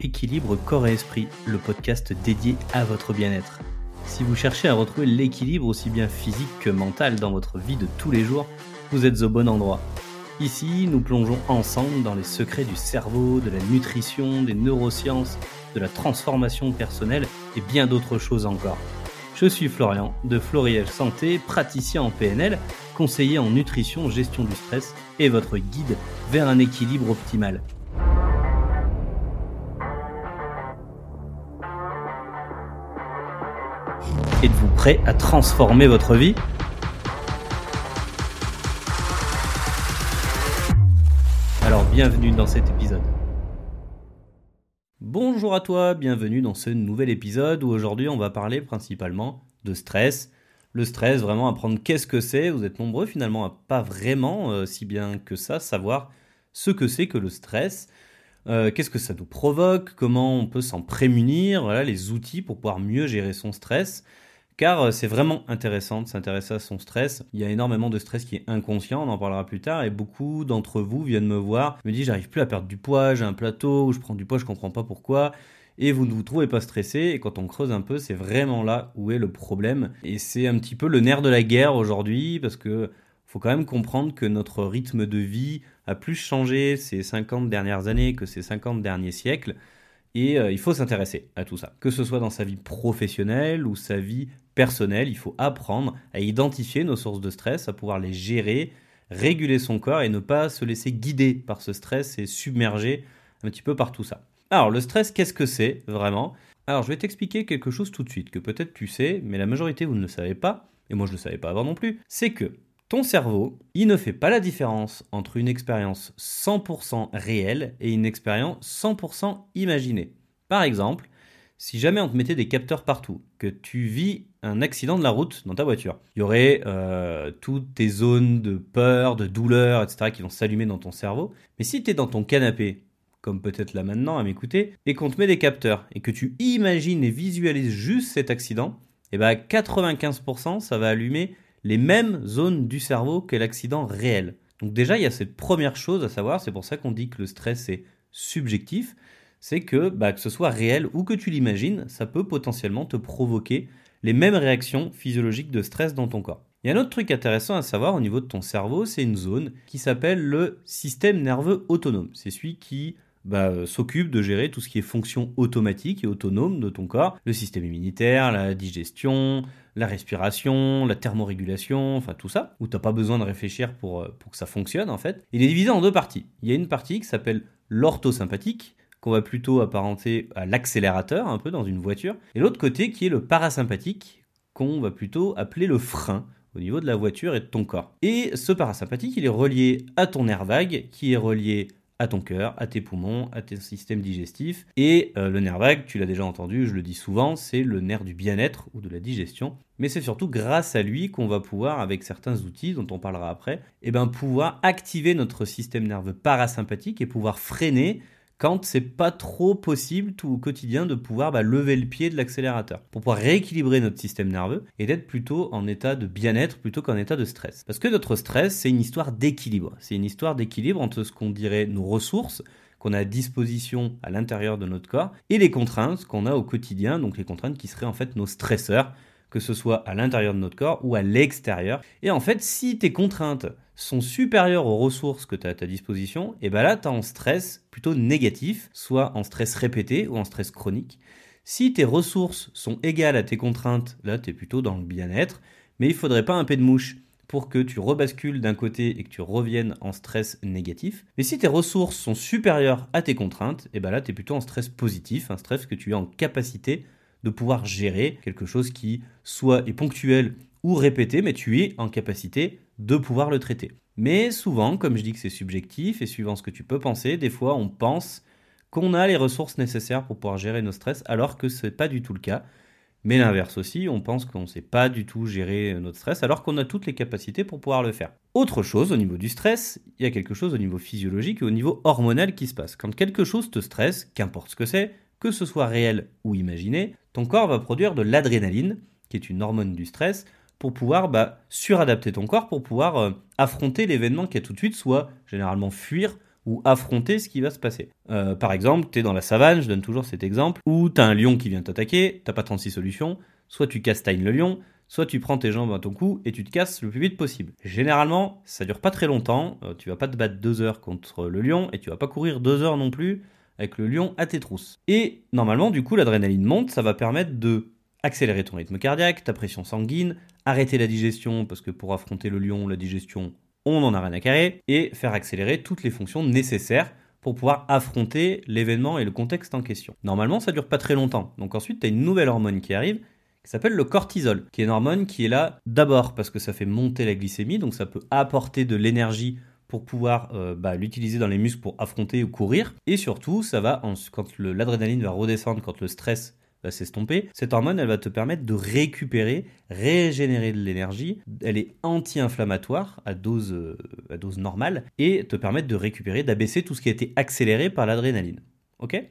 Équilibre Corps et Esprit, le podcast dédié à votre bien-être. Si vous cherchez à retrouver l'équilibre aussi bien physique que mental dans votre vie de tous les jours, vous êtes au bon endroit. Ici, nous plongeons ensemble dans les secrets du cerveau, de la nutrition, des neurosciences, de la transformation personnelle et bien d'autres choses encore. Je suis Florian de Floriel Santé, praticien en PNL, conseiller en nutrition, gestion du stress et votre guide vers un équilibre optimal. Êtes-vous prêt à transformer votre vie? Alors bienvenue dans cet épisode. Bonjour à toi, bienvenue dans ce nouvel épisode où aujourd'hui on va parler principalement de stress. Le stress, vraiment apprendre qu'est-ce que c'est. Vous êtes nombreux finalement à pas vraiment, euh, si bien que ça, savoir ce que c'est que le stress. Euh, qu'est-ce que ça nous provoque, comment on peut s'en prémunir, voilà les outils pour pouvoir mieux gérer son stress car euh, c'est vraiment intéressant de s'intéresser à son stress. Il y a énormément de stress qui est inconscient, on en parlera plus tard, et beaucoup d'entre vous viennent me voir, me disent j'arrive plus à perdre du poids, j'ai un plateau, je prends du poids, je comprends pas pourquoi, et vous ne vous trouvez pas stressé, et quand on creuse un peu, c'est vraiment là où est le problème, et c'est un petit peu le nerf de la guerre aujourd'hui, parce que faut quand même comprendre que notre rythme de vie a plus changé ces 50 dernières années que ces 50 derniers siècles. Et euh, il faut s'intéresser à tout ça. Que ce soit dans sa vie professionnelle ou sa vie personnelle, il faut apprendre à identifier nos sources de stress, à pouvoir les gérer, réguler son corps et ne pas se laisser guider par ce stress et submerger un petit peu par tout ça. Alors le stress, qu'est-ce que c'est vraiment? Alors je vais t'expliquer quelque chose tout de suite que peut-être tu sais, mais la majorité vous ne le savez pas, et moi je ne le savais pas avant non plus, c'est que ton cerveau, il ne fait pas la différence entre une expérience 100% réelle et une expérience 100% imaginée. Par exemple, si jamais on te mettait des capteurs partout, que tu vis un accident de la route dans ta voiture, il y aurait euh, toutes tes zones de peur, de douleur, etc. qui vont s'allumer dans ton cerveau. Mais si tu es dans ton canapé, comme peut-être là maintenant à m'écouter, et qu'on te met des capteurs, et que tu imagines et visualises juste cet accident, et eh ben 95% ça va allumer les mêmes zones du cerveau que l'accident réel. Donc déjà, il y a cette première chose à savoir, c'est pour ça qu'on dit que le stress est subjectif, c'est que bah, que ce soit réel ou que tu l'imagines, ça peut potentiellement te provoquer les mêmes réactions physiologiques de stress dans ton corps. Il y a un autre truc intéressant à savoir au niveau de ton cerveau, c'est une zone qui s'appelle le système nerveux autonome. C'est celui qui bah, euh, s'occupe de gérer tout ce qui est fonction automatique et autonome de ton corps, le système immunitaire, la digestion, la respiration, la thermorégulation, enfin tout ça, où tu n'as pas besoin de réfléchir pour, euh, pour que ça fonctionne en fait. Il est divisé en deux parties. Il y a une partie qui s'appelle l'orthosympathique, qu'on va plutôt apparenter à l'accélérateur un peu dans une voiture, et l'autre côté qui est le parasympathique, qu'on va plutôt appeler le frein au niveau de la voiture et de ton corps. Et ce parasympathique, il est relié à ton nerf vague, qui est relié à ton cœur, à tes poumons, à tes systèmes digestifs. Et euh, le nerf vague, tu l'as déjà entendu, je le dis souvent, c'est le nerf du bien-être ou de la digestion. Mais c'est surtout grâce à lui qu'on va pouvoir, avec certains outils dont on parlera après, eh ben, pouvoir activer notre système nerveux parasympathique et pouvoir freiner quand c'est pas trop possible tout au quotidien de pouvoir bah, lever le pied de l'accélérateur pour pouvoir rééquilibrer notre système nerveux et d'être plutôt en état de bien-être plutôt qu'en état de stress. Parce que notre stress, c'est une histoire d'équilibre. C'est une histoire d'équilibre entre ce qu'on dirait nos ressources qu'on a à disposition à l'intérieur de notre corps et les contraintes qu'on a au quotidien, donc les contraintes qui seraient en fait nos stresseurs, que ce soit à l'intérieur de notre corps ou à l'extérieur. Et en fait, si tes contraintes sont supérieures aux ressources que tu as à ta disposition, et bien là, tu es en stress plutôt négatif, soit en stress répété ou en stress chronique. Si tes ressources sont égales à tes contraintes, là, tu es plutôt dans le bien-être, mais il faudrait pas un peu de mouche pour que tu rebascules d'un côté et que tu reviennes en stress négatif. Mais si tes ressources sont supérieures à tes contraintes, et bien là, tu es plutôt en stress positif, un stress que tu es en capacité de pouvoir gérer quelque chose qui soit est ponctuel ou répété, mais tu es en capacité de pouvoir le traiter. Mais souvent, comme je dis que c'est subjectif et suivant ce que tu peux penser, des fois on pense qu'on a les ressources nécessaires pour pouvoir gérer nos stress, alors que ce n'est pas du tout le cas. Mais l'inverse aussi, on pense qu'on ne sait pas du tout gérer notre stress, alors qu'on a toutes les capacités pour pouvoir le faire. Autre chose, au niveau du stress, il y a quelque chose au niveau physiologique et au niveau hormonal qui se passe. Quand quelque chose te stresse, qu'importe ce que c'est, que ce soit réel ou imaginé, ton corps va produire de l'adrénaline, qui est une hormone du stress, pour pouvoir bah, suradapter ton corps, pour pouvoir euh, affronter l'événement qui est tout de suite, soit généralement fuir ou affronter ce qui va se passer. Euh, par exemple, tu es dans la savane, je donne toujours cet exemple, où tu as un lion qui vient t'attaquer, t'as pas 36 solutions, soit tu castagnes le lion, soit tu prends tes jambes à ton cou et tu te casses le plus vite possible. Généralement, ça dure pas très longtemps, euh, tu vas pas te battre deux heures contre le lion et tu vas pas courir deux heures non plus avec le lion à tes trousses. Et normalement, du coup, l'adrénaline monte, ça va permettre de accélérer ton rythme cardiaque, ta pression sanguine, arrêter la digestion, parce que pour affronter le lion, la digestion, on n'en a rien à carrer, et faire accélérer toutes les fonctions nécessaires pour pouvoir affronter l'événement et le contexte en question. Normalement, ça dure pas très longtemps. Donc ensuite, tu as une nouvelle hormone qui arrive, qui s'appelle le cortisol, qui est une hormone qui est là d'abord parce que ça fait monter la glycémie, donc ça peut apporter de l'énergie pour pouvoir euh, bah, l'utiliser dans les muscles pour affronter ou courir. Et surtout, ça va, quand l'adrénaline va redescendre, quand le stress va s'estomper, cette hormone, elle va te permettre de récupérer, régénérer de l'énergie. Elle est anti-inflammatoire à dose, euh, à dose normale et te permettre de récupérer, d'abaisser tout ce qui a été accéléré par l'adrénaline.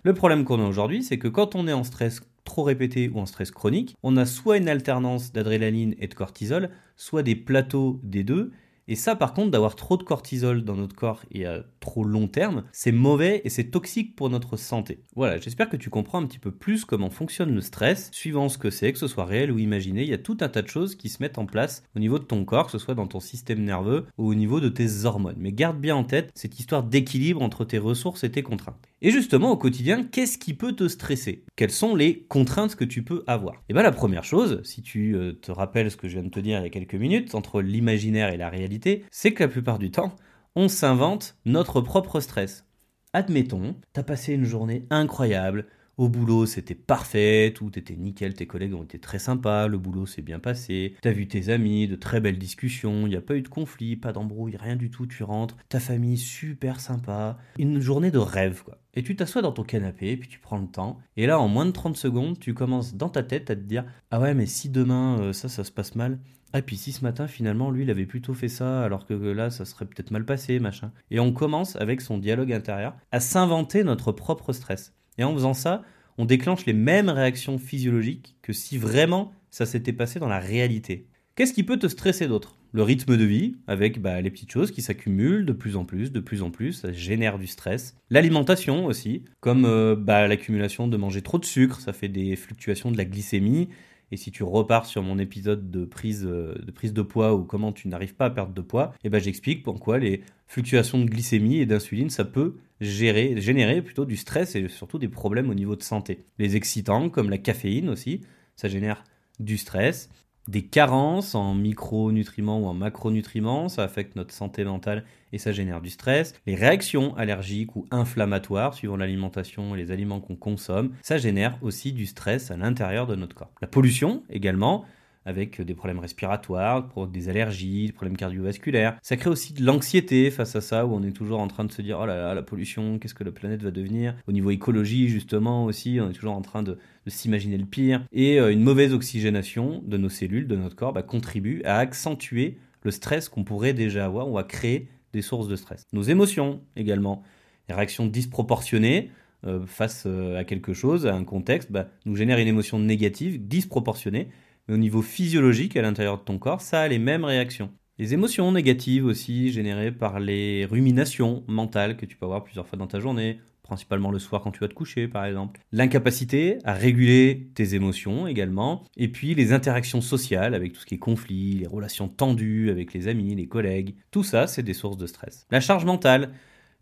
Le problème qu'on a aujourd'hui, c'est que quand on est en stress trop répété ou en stress chronique, on a soit une alternance d'adrénaline et de cortisol, soit des plateaux des deux, et ça, par contre, d'avoir trop de cortisol dans notre corps et à trop long terme, c'est mauvais et c'est toxique pour notre santé. Voilà, j'espère que tu comprends un petit peu plus comment fonctionne le stress, suivant ce que c'est, que ce soit réel ou imaginé. Il y a tout un tas de choses qui se mettent en place au niveau de ton corps, que ce soit dans ton système nerveux ou au niveau de tes hormones. Mais garde bien en tête cette histoire d'équilibre entre tes ressources et tes contraintes. Et justement, au quotidien, qu'est-ce qui peut te stresser? Quelles sont les contraintes que tu peux avoir? Et eh bien la première chose, si tu euh, te rappelles ce que je viens de te dire il y a quelques minutes, entre l'imaginaire et la réalité, c'est que la plupart du temps, on s'invente notre propre stress. Admettons, t'as passé une journée incroyable, au boulot, c'était parfait, tout était nickel, tes collègues ont été très sympas, le boulot s'est bien passé, t'as vu tes amis, de très belles discussions, il n'y a pas eu de conflit, pas d'embrouille, rien du tout, tu rentres, ta famille super sympa, une journée de rêve quoi. Et tu t'assois dans ton canapé, puis tu prends le temps, et là en moins de 30 secondes, tu commences dans ta tête à te dire Ah ouais, mais si demain euh, ça, ça se passe mal, ah, puis si ce matin, finalement, lui, il avait plutôt fait ça, alors que là, ça serait peut-être mal passé, machin. Et on commence, avec son dialogue intérieur, à s'inventer notre propre stress. Et en faisant ça, on déclenche les mêmes réactions physiologiques que si vraiment ça s'était passé dans la réalité. Qu'est-ce qui peut te stresser d'autre? Le rythme de vie, avec bah, les petites choses qui s'accumulent de plus en plus, de plus en plus, ça génère du stress. L'alimentation aussi, comme euh, bah, l'accumulation de manger trop de sucre, ça fait des fluctuations de la glycémie. Et si tu repars sur mon épisode de prise, euh, de prise de poids ou comment tu n'arrives pas à perdre de poids, et eh ben j'explique pourquoi les fluctuations de glycémie et d'insuline, ça peut générer plutôt du stress et surtout des problèmes au niveau de santé. Les excitants, comme la caféine aussi, ça génère du stress. Des carences en micronutriments ou en macronutriments, ça affecte notre santé mentale et ça génère du stress. Les réactions allergiques ou inflammatoires, suivant l'alimentation et les aliments qu'on consomme, ça génère aussi du stress à l'intérieur de notre corps. La pollution également, avec des problèmes respiratoires, des allergies, des problèmes cardiovasculaires. Ça crée aussi de l'anxiété face à ça, où on est toujours en train de se dire oh là là, la pollution, qu'est-ce que la planète va devenir? Au niveau écologie, justement, aussi, on est toujours en train de, s'imaginer le pire. Et euh, une mauvaise oxygénation de nos cellules, de notre corps, bah, contribue à accentuer le stress qu'on pourrait déjà avoir ou à créer des sources de stress. Nos émotions également, les réactions disproportionnées. Euh, face euh, à quelque chose, à un contexte, bah, nous génèrent une émotion négative, disproportionnée, au niveau physiologique, à l'intérieur de ton corps, ça a les mêmes réactions. Les émotions négatives aussi, générées par les ruminations mentales que tu peux avoir plusieurs fois dans ta journée, principalement le soir quand tu vas te coucher par exemple. L'incapacité à réguler tes émotions également. Et puis les interactions sociales avec tout ce qui est conflit, les relations tendues avec les amis, les collègues. Tout ça, c'est des sources de stress. La charge mentale,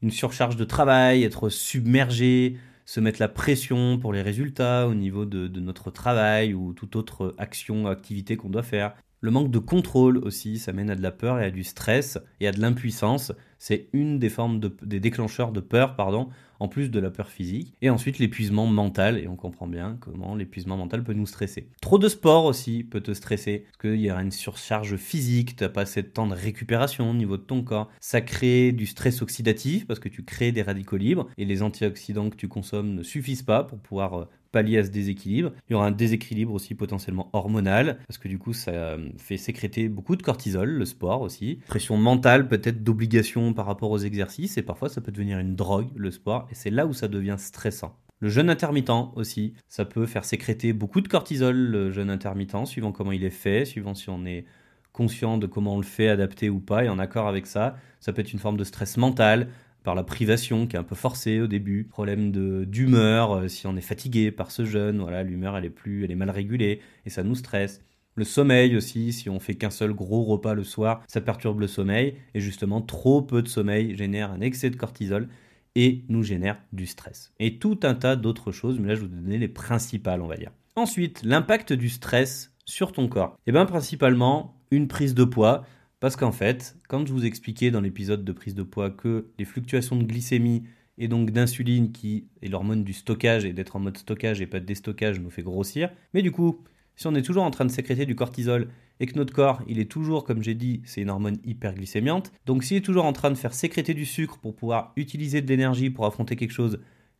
une surcharge de travail, être submergé, se mettre la pression pour les résultats au niveau de, notre travail ou toute autre action, activité qu'on doit faire. Le manque de contrôle aussi, ça mène à de la peur et à du stress et à de l'impuissance. C'est une des formes des déclencheurs de peur, pardon, en plus de la peur physique. Et ensuite l'épuisement mental, et on comprend bien comment l'épuisement mental peut nous stresser. Trop de sport aussi peut te stresser, parce qu'il y aura une surcharge physique, tu n'as pas assez de temps de récupération au niveau de ton corps. Ça crée du stress oxydatif, parce que tu crées des radicaux libres, et les antioxydants que tu consommes ne suffisent pas pour pouvoir euh, pallier à ce déséquilibre. Il y aura un déséquilibre aussi potentiellement hormonal, parce que du coup ça euh, fait sécréter beaucoup de cortisol, le sport aussi. Pression mentale peut-être d'obligation par rapport aux exercices, et parfois ça peut devenir une drogue, le sport, et c'est là où ça devient stressant. Le jeûne intermittent aussi, ça peut faire sécréter beaucoup de cortisol, le jeûne intermittent, suivant comment il est fait, suivant si on est conscient de comment on le fait, adapté ou pas, et en accord avec ça. Ça peut être une forme de stress mental, par la privation qui est un peu forcée au début, problème de d'humeur euh, si on est fatigué par ce jeûne, voilà, l'humeur elle est plus elle est mal régulée et ça nous stresse. Le sommeil aussi, si on fait qu'un seul gros repas le soir, ça perturbe le sommeil et justement trop peu de sommeil génère un excès de cortisol et nous génère du stress. Et tout un tas d'autres choses, mais là je vous donner les principales, on va dire. Ensuite, l'impact du stress sur ton corps. Et eh bien principalement une prise de poids, parce qu'en fait, quand je vous expliquais dans l'épisode de prise de poids que les fluctuations de glycémie et donc d'insuline, qui est l'hormone du stockage et d'être en mode stockage et pas de déstockage, nous fait grossir, mais du coup, si on est toujours en train de sécréter du cortisol et que notre corps, il est toujours, comme j'ai dit, c'est une hormone hyperglycémiante, donc s'il est toujours en train de faire sécréter du sucre pour pouvoir utiliser de l'énergie pour affronter quelque chose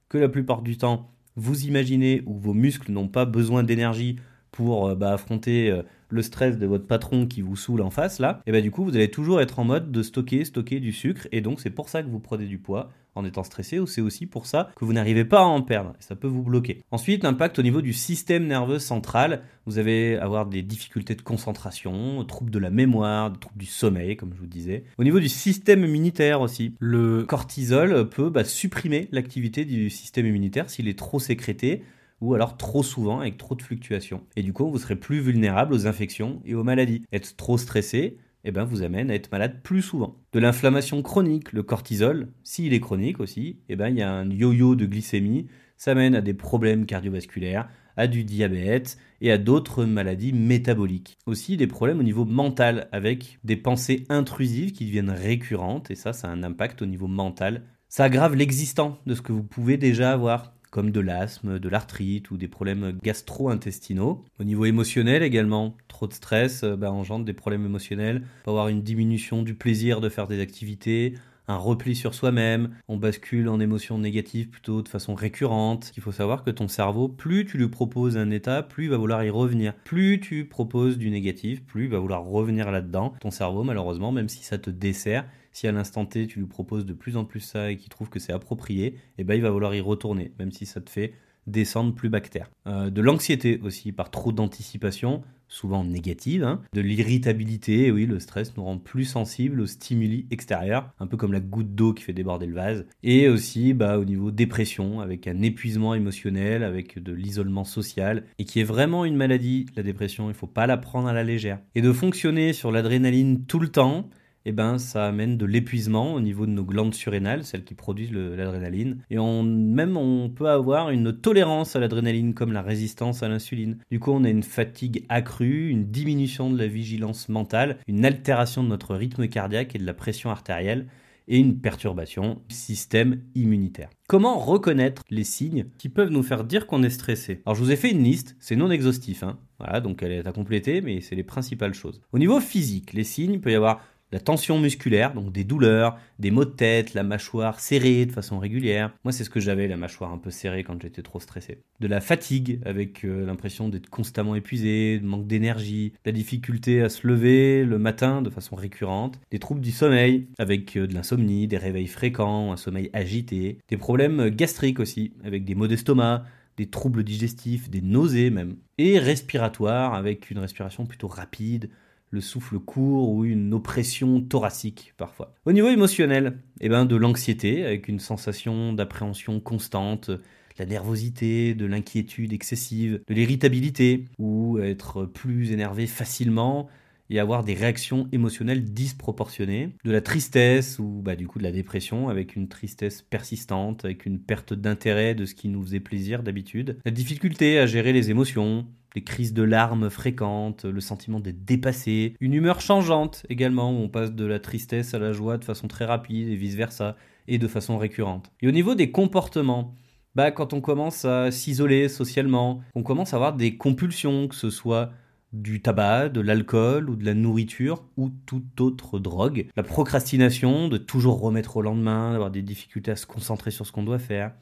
que la plupart du temps, vous imaginez ou vos muscles n'ont pas besoin d'énergie pour euh, bah, affronter euh, le stress de votre patron qui vous saoule en face là, et bah du coup vous allez toujours être en mode de stocker, stocker du sucre, et donc c'est pour ça que vous prenez du poids en étant stressé, ou c'est aussi pour ça que vous n'arrivez pas à en perdre, et ça peut vous bloquer. Ensuite, l'impact au niveau du système nerveux central, vous allez avoir des difficultés de concentration, troubles de la mémoire, troubles du sommeil, comme je vous disais. Au niveau du système immunitaire aussi, le cortisol peut bah, supprimer l'activité du système immunitaire s'il est trop sécrété, ou alors trop souvent avec trop de fluctuations. Et du coup, vous serez plus vulnérable aux infections et aux maladies. Être trop stressé, eh ben, vous amène à être malade plus souvent. De l'inflammation chronique, le cortisol, s'il est chronique aussi, eh ben, il y a un yo-yo de glycémie, ça mène à des problèmes cardiovasculaires, à du diabète et à d'autres maladies métaboliques. Aussi des problèmes au niveau mental avec des pensées intrusives qui deviennent récurrentes et ça, ça a un impact au niveau mental. Ça aggrave l'existant de ce que vous pouvez déjà avoir comme de l'asthme, de l'arthrite ou des problèmes gastro-intestinaux. Au niveau émotionnel également, trop de stress euh, bah, engendre des problèmes émotionnels, on peut avoir une diminution du plaisir de faire des activités, un repli sur soi-même, on bascule en émotions négatives plutôt de façon récurrente. Il faut savoir que ton cerveau, plus tu lui proposes un état, plus il va vouloir y revenir. Plus tu proposes du négatif, plus il va vouloir revenir là-dedans. Ton cerveau, malheureusement, même si ça te dessert, si à l'instant T tu lui proposes de plus en plus ça et qu'il trouve que c'est approprié, eh ben il va vouloir y retourner, même si ça te fait descendre plus bactère. Euh, de l'anxiété aussi par trop d'anticipation, souvent négative, hein. de l'irritabilité, oui, le stress nous rend plus sensibles aux stimuli extérieurs, un peu comme la goutte d'eau qui fait déborder le vase, et aussi bah, au niveau dépression, avec un épuisement émotionnel, avec de l'isolement social, et qui est vraiment une maladie, la dépression, il ne faut pas la prendre à la légère. Et de fonctionner sur l'adrénaline tout le temps, eh ben, ça amène de l'épuisement au niveau de nos glandes surrénales, celles qui produisent l'adrénaline. Et même on peut avoir une tolérance à l'adrénaline comme la résistance à l'insuline. Du coup, on a une fatigue accrue, une diminution de la vigilance mentale, une altération de notre rythme cardiaque et de la pression artérielle et une perturbation du système immunitaire. Comment reconnaître les signes qui peuvent nous faire dire qu'on est stressé? Alors je vous ai fait une liste, c'est non exhaustif, hein. voilà, donc elle est à compléter, mais c'est les principales choses. Au niveau physique, les signes, il peut y avoir la tension musculaire, donc des douleurs, des maux de tête, la mâchoire serrée de façon régulière. Moi, c'est ce que j'avais, la mâchoire un peu serrée quand j'étais trop stressé. De la fatigue, avec euh, l'impression d'être constamment épuisé, manque d'énergie, la difficulté à se lever le matin de façon récurrente, des troubles du sommeil, avec euh, de l'insomnie, des réveils fréquents, un sommeil agité, des problèmes gastriques aussi, avec des maux d'estomac, des troubles digestifs, des nausées même, et respiratoires, avec une respiration plutôt rapide, le souffle court ou une oppression thoracique parfois. Au niveau émotionnel, eh ben de l'anxiété avec une sensation d'appréhension constante, de la nervosité, de l'inquiétude excessive, de l'irritabilité ou être plus énervé facilement et avoir des réactions émotionnelles disproportionnées, de la tristesse ou bah, du coup de la dépression avec une tristesse persistante, avec une perte d'intérêt de ce qui nous faisait plaisir d'habitude, la difficulté à gérer les émotions, crises de larmes fréquentes, le sentiment d'être dépassé, une humeur changeante également, où on passe de la tristesse à la joie de façon très rapide et vice-versa, et de façon récurrente. Et au niveau des comportements, bah, quand on commence à s'isoler socialement, on commence à avoir des compulsions, que ce soit du tabac, de l'alcool ou de la nourriture ou toute autre drogue. La procrastination, de toujours remettre au lendemain, d'avoir des difficultés à se concentrer sur ce qu'on doit faire.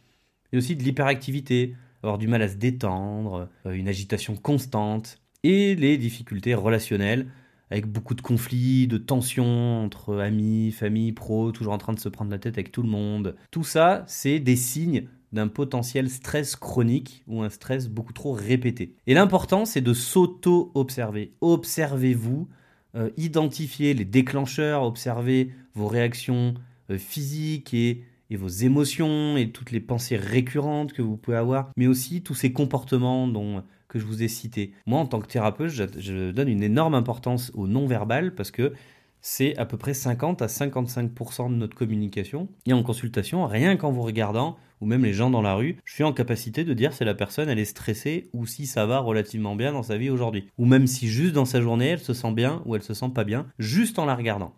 Et aussi de l'hyperactivité, avoir du mal à se détendre, euh, une agitation constante, et les difficultés relationnelles, avec beaucoup de conflits, de tensions entre amis, famille, pros, toujours en train de se prendre la tête avec tout le monde. Tout ça, c'est des signes d'un potentiel stress chronique ou un stress beaucoup trop répété. Et l'important, c'est de s'auto-observer. Observez-vous, euh, identifiez les déclencheurs, observez vos réactions euh, physique et, vos émotions et toutes les pensées récurrentes que vous pouvez avoir, mais aussi tous ces comportements dont, que je vous ai cités. Moi, en tant que thérapeute, je donne une énorme importance au non-verbal parce que c'est à peu près 50 à 55% de notre communication. Et en consultation, rien qu'en vous regardant, ou même les gens dans la rue, je suis en capacité de dire si la personne elle est stressée ou si ça va relativement bien dans sa vie aujourd'hui. Ou même si juste dans sa journée elle se sent bien ou elle se sent pas bien, juste en la regardant.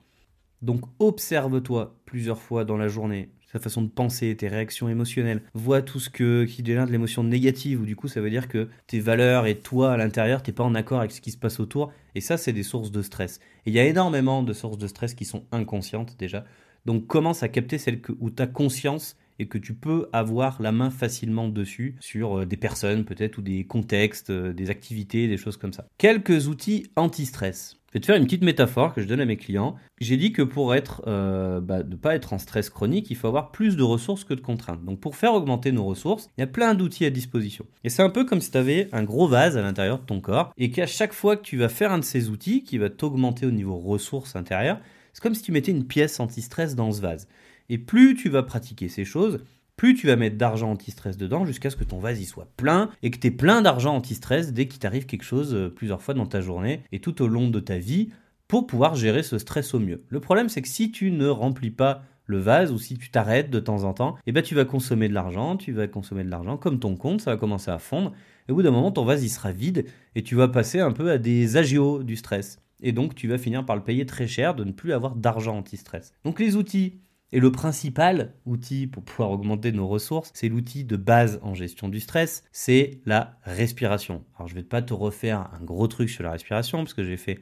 Donc observe-toi plusieurs fois dans la journée sa façon de penser, tes réactions émotionnelles, vois tout ce que, qui devient de l'émotion négative, ou du coup ça veut dire que tes valeurs et toi à l'intérieur, t'es pas en accord avec ce qui se passe autour, et ça c'est des sources de stress. Et il y a énormément de sources de stress qui sont inconscientes déjà, donc commence à capter celles que, où tu as conscience et que tu peux avoir la main facilement dessus sur euh, des personnes peut-être ou des contextes, euh, des activités, des choses comme ça. Quelques outils anti-stress. Je vais te faire une petite métaphore que je donne à mes clients. J'ai dit que pour être, euh, bah, ne pas être en stress chronique, il faut avoir plus de ressources que de contraintes. Donc pour faire augmenter nos ressources, il y a plein d'outils à disposition. Et c'est un peu comme si tu avais un gros vase à l'intérieur de ton corps et qu'à chaque fois que tu vas faire un de ces outils qui va t'augmenter au niveau ressources intérieures, c'est comme si tu mettais une pièce anti-stress dans ce vase. Et plus tu vas pratiquer ces choses, plus tu vas mettre d'argent anti-stress dedans jusqu'à ce que ton vase y soit plein et que tu aies plein d'argent anti-stress dès qu'il t'arrive quelque chose euh, plusieurs fois dans ta journée et tout au long de ta vie pour pouvoir gérer ce stress au mieux. Le problème c'est que si tu ne remplis pas le vase ou si tu t'arrêtes de temps en temps, eh ben tu vas consommer de l'argent, tu vas consommer de l'argent comme ton compte, ça va commencer à fondre et au bout d'un moment ton vase il sera vide et tu vas passer un peu à des agios du stress. Et donc tu vas finir par le payer très cher de ne plus avoir d'argent anti-stress. Donc les outils et le principal outil pour pouvoir augmenter nos ressources, c'est l'outil de base en gestion du stress, c'est la respiration. Alors je ne vais pas te refaire un gros truc sur la respiration, parce que j'ai fait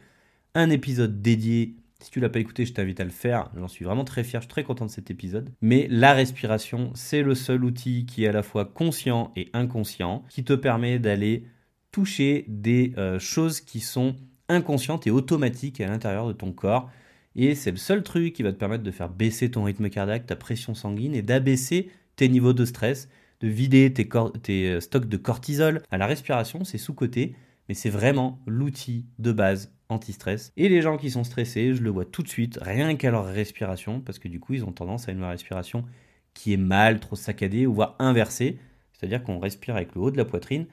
un épisode dédié. Si tu l'as pas écouté, je t'invite à le faire. J'en suis vraiment très fier, je suis très content de cet épisode. Mais la respiration, c'est le seul outil qui est à la fois conscient et inconscient, qui te permet d'aller toucher des euh, choses qui sont inconscientes et automatiques à l'intérieur de ton corps et c'est le seul truc qui va te permettre de faire baisser ton rythme cardiaque, ta pression sanguine et d'abaisser tes niveaux de stress, de vider tes, euh, stocks de cortisol. À la respiration, c'est sous-côté, mais c'est vraiment l'outil de base anti-stress. Et les gens qui sont stressés, je le vois tout de suite, rien qu'à leur respiration, parce que du coup, ils ont tendance à une respiration qui est mal, trop saccadée, ou voire inversée. C'est-à-dire qu'on respire avec le haut de la poitrine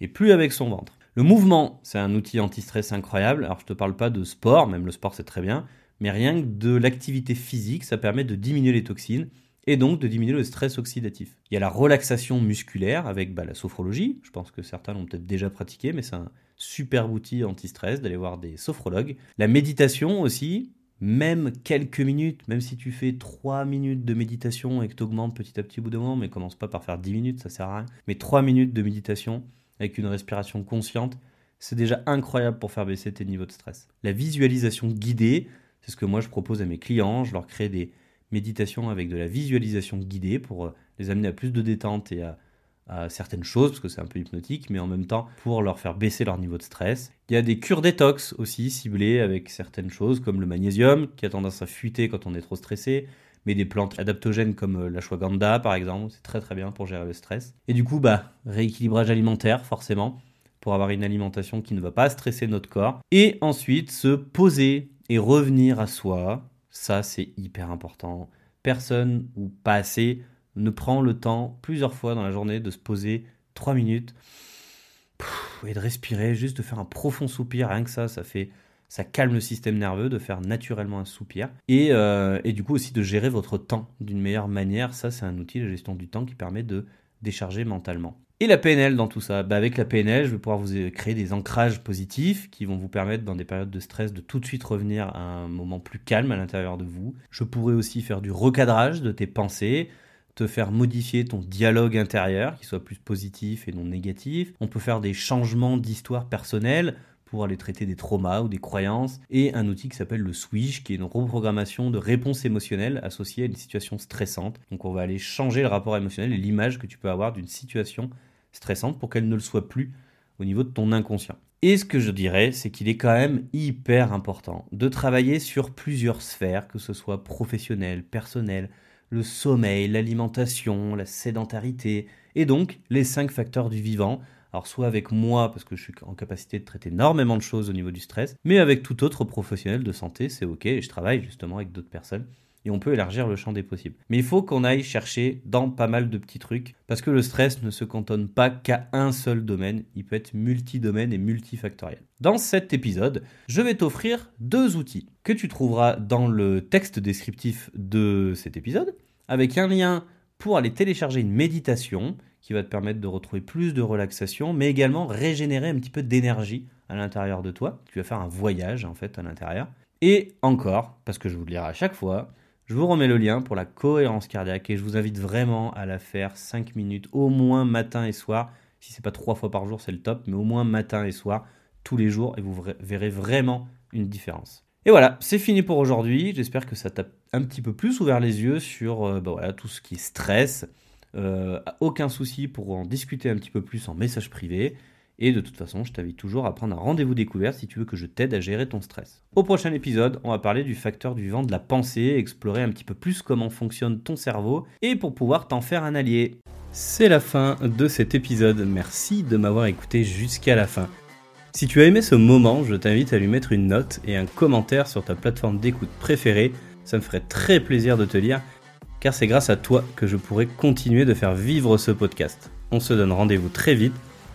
et plus avec son ventre. Le mouvement, c'est un outil anti-stress incroyable. Alors, je ne te parle pas de sport, même le sport, c'est très bien mais rien que de l'activité physique, ça permet de diminuer les toxines et donc de diminuer le stress oxydatif. Il y a la relaxation musculaire avec bah, la sophrologie, je pense que certains l'ont peut-être déjà pratiqué, mais c'est un super outil anti-stress d'aller voir des sophrologues. La méditation aussi, même quelques minutes, même si tu fais 3 minutes de méditation et que tu augmentes petit à petit au bout d'un moment, mais commence pas par faire 10 minutes, ça sert à rien, mais 3 minutes de méditation avec une respiration consciente, c'est déjà incroyable pour faire baisser tes niveaux de stress. La visualisation guidée, c'est ce que moi je propose à mes clients. Je leur crée des méditations avec de la visualisation guidée pour euh, les amener à plus de détente et à, certaines choses, parce que c'est un peu hypnotique, mais en même temps pour leur faire baisser leur niveau de stress. Il y a des cures détox aussi ciblées avec certaines choses comme le magnésium qui a tendance à fuiter quand on est trop stressé, mais des plantes adaptogènes comme euh, l'ashwagandha par exemple, c'est très très bien pour gérer le stress. Et du coup, bah, rééquilibrage alimentaire forcément, pour avoir une alimentation qui ne va pas stresser notre corps. Et ensuite, se poser et revenir à soi, ça c'est hyper important. Personne ou pas assez ne prend le temps plusieurs fois dans la journée de se poser trois minutes et de respirer, juste de faire un profond soupir, rien que ça, ça fait ça calme le système nerveux de faire naturellement un soupir et, euh, et du coup aussi de gérer votre temps d'une meilleure manière. Ça, c'est un outil de gestion du temps qui permet de décharger mentalement. Et la PNL dans tout ça bah Avec la PNL, je vais pouvoir vous créer des ancrages positifs qui vont vous permettre dans des périodes de stress de tout de suite revenir à un moment plus calme à l'intérieur de vous. Je pourrais aussi faire du recadrage de tes pensées, te faire modifier ton dialogue intérieur, qui soit plus positif et non négatif. On peut faire des changements d'histoire personnelle pour aller traiter des traumas ou des croyances, et un outil qui s'appelle le Switch, qui est une reprogrammation de réponse émotionnelle associée à une situation stressante. Donc on va aller changer le rapport émotionnel et l'image que tu peux avoir d'une situation pour qu'elle ne le soit plus au niveau de ton inconscient. Et ce que je dirais, c'est qu'il est quand même hyper important de travailler sur plusieurs sphères, que ce soit professionnel, personnel, le sommeil, l'alimentation, la sédentarité, et donc les cinq facteurs du vivant. Alors soit avec moi, parce que je suis en capacité de traiter énormément de choses au niveau du stress, mais avec tout autre professionnel de santé, c'est ok, et je travaille justement avec d'autres personnes et on peut élargir le champ des possibles. Mais il faut qu'on aille chercher dans pas mal de petits trucs parce que le stress ne se cantonne pas qu'à un seul domaine, il peut être multidomaine et multifactoriel. Dans cet épisode, je vais t'offrir deux outils que tu trouveras dans le texte descriptif de cet épisode avec un lien pour aller télécharger une méditation qui va te permettre de retrouver plus de relaxation, mais également régénérer un petit peu d'énergie à l'intérieur de toi. Tu vas faire un voyage en fait à l'intérieur. Et encore, parce que je vous le dirai à chaque fois, je vous remets le lien pour la cohérence cardiaque et je vous invite vraiment à la faire 5 minutes au moins matin et soir. Si c'est pas trois fois par jour, c'est le top, mais au moins matin et soir, tous les jours, et vous verrez vraiment une différence. Et voilà, c'est fini pour aujourd'hui. J'espère que ça t'a un petit peu plus ouvert les yeux sur euh, bah tout ce qui est stress. Euh, aucun souci pour en discuter un petit peu plus en message privé. Et de toute façon, je t'invite toujours à prendre un rendez-vous découvert si tu veux que je t'aide à gérer ton stress. Au prochain épisode, on va parler du facteur du vent de la pensée, explorer un petit peu plus comment fonctionne ton cerveau et pour pouvoir t'en faire un allié. C'est la fin de cet épisode. Merci de m'avoir écouté jusqu'à la fin. Si tu as aimé ce moment, je t'invite à lui mettre une note et un commentaire sur ta plateforme d'écoute préférée. Ça me ferait très plaisir de te lire, car c'est grâce à toi que je pourrai continuer de faire vivre ce podcast. On se donne rendez-vous très vite